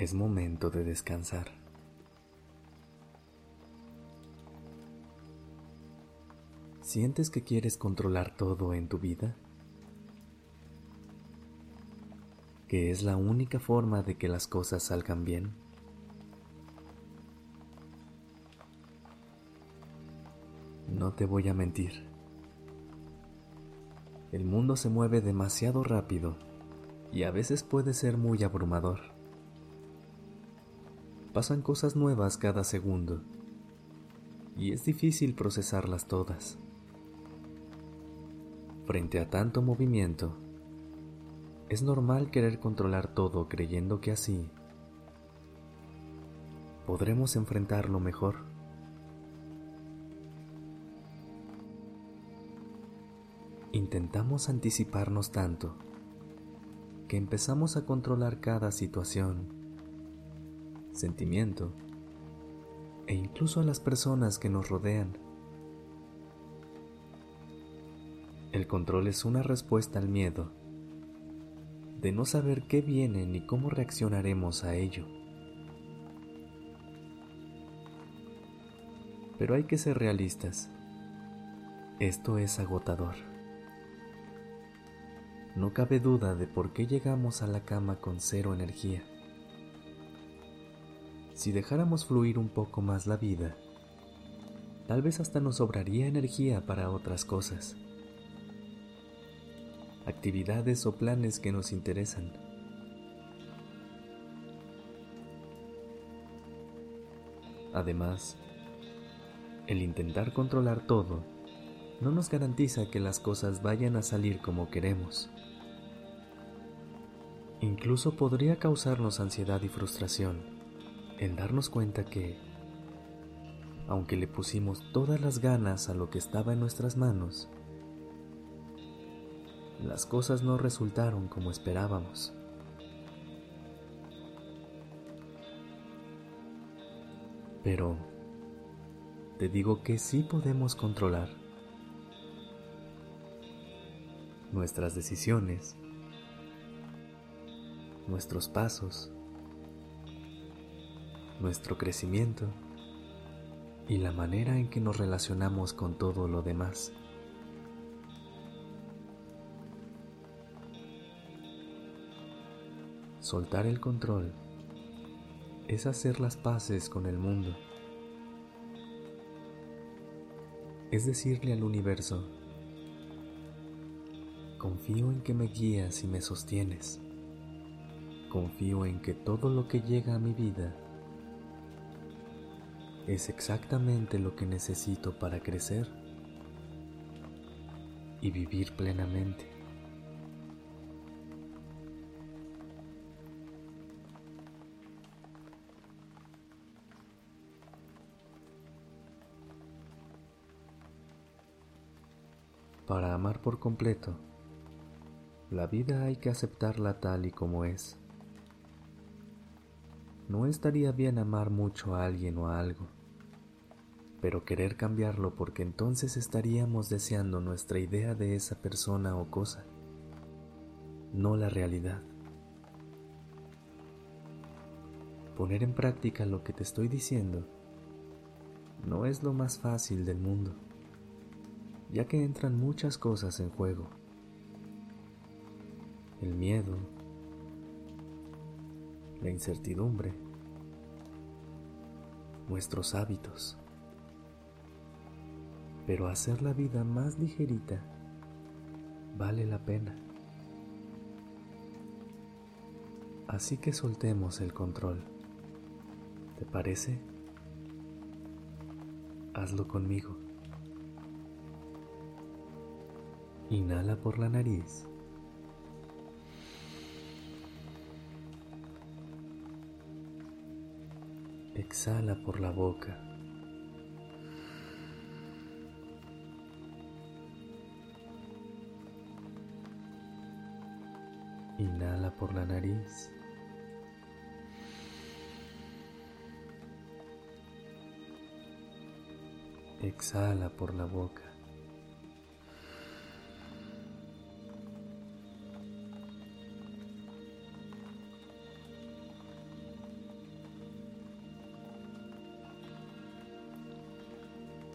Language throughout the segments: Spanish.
Es momento de descansar. ¿Sientes que quieres controlar todo en tu vida? ¿Que es la única forma de que las cosas salgan bien? No te voy a mentir. El mundo se mueve demasiado rápido y a veces puede ser muy abrumador. Pasan cosas nuevas cada segundo y es difícil procesarlas todas. Frente a tanto movimiento, es normal querer controlar todo creyendo que así podremos enfrentarlo mejor. Intentamos anticiparnos tanto que empezamos a controlar cada situación, sentimiento e incluso a las personas que nos rodean. El control es una respuesta al miedo de no saber qué viene ni cómo reaccionaremos a ello. Pero hay que ser realistas. Esto es agotador. No cabe duda de por qué llegamos a la cama con cero energía. Si dejáramos fluir un poco más la vida, tal vez hasta nos sobraría energía para otras cosas, actividades o planes que nos interesan. Además, el intentar controlar todo no nos garantiza que las cosas vayan a salir como queremos. Incluso podría causarnos ansiedad y frustración el darnos cuenta que, aunque le pusimos todas las ganas a lo que estaba en nuestras manos, las cosas no resultaron como esperábamos. Pero te digo que sí podemos controlar nuestras decisiones, nuestros pasos, nuestro crecimiento y la manera en que nos relacionamos con todo lo demás. Soltar el control es hacer las paces con el mundo. Es decirle al universo, confío en que me guías y me sostienes. Confío en que todo lo que llega a mi vida es exactamente lo que necesito para crecer y vivir plenamente. Para amar por completo, la vida hay que aceptarla tal y como es. No estaría bien amar mucho a alguien o a algo, pero querer cambiarlo porque entonces estaríamos deseando nuestra idea de esa persona o cosa, no la realidad. Poner en práctica lo que te estoy diciendo no es lo más fácil del mundo, ya que entran muchas cosas en juego. El miedo, la incertidumbre, nuestros hábitos pero hacer la vida más ligerita vale la pena. Así que soltemos el control. ¿Te parece? Hazlo conmigo. Inhala por la nariz. Exhala por la boca. Por la nariz. Exhala por la boca.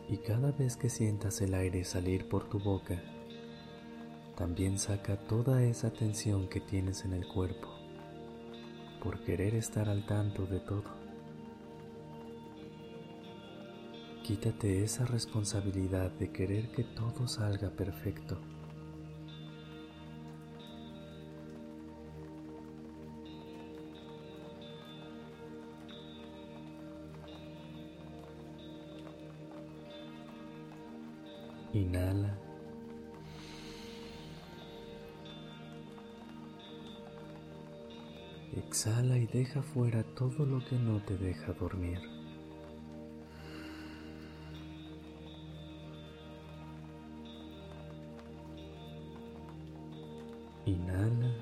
Y cada vez que sientas el aire salir por tu boca, también saca toda esa tensión que tienes en el cuerpo por querer estar al tanto de todo. Quítate esa responsabilidad de querer que todo salga perfecto. Inhala. Exhala y deja fuera todo lo que no te deja dormir. Inhala.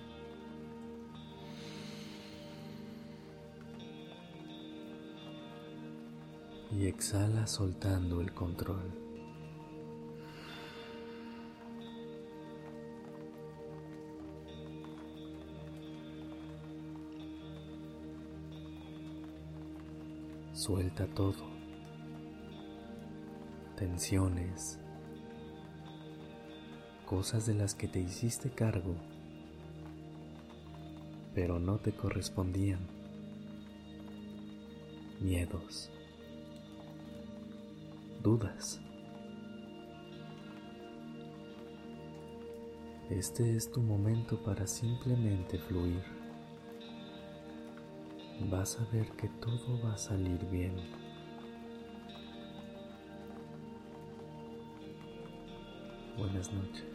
Y exhala soltando el control. Suelta todo. Tensiones. Cosas de las que te hiciste cargo, pero no te correspondían. Miedos. Dudas. Este es tu momento para simplemente fluir vas a ver que todo va a salir bien. Buenas noches.